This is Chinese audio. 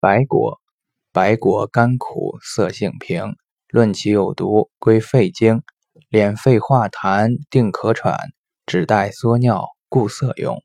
白果白果甘苦，色性平，论其有毒，归肺经，敛肺化痰，定咳喘，止带缩尿，固涩用。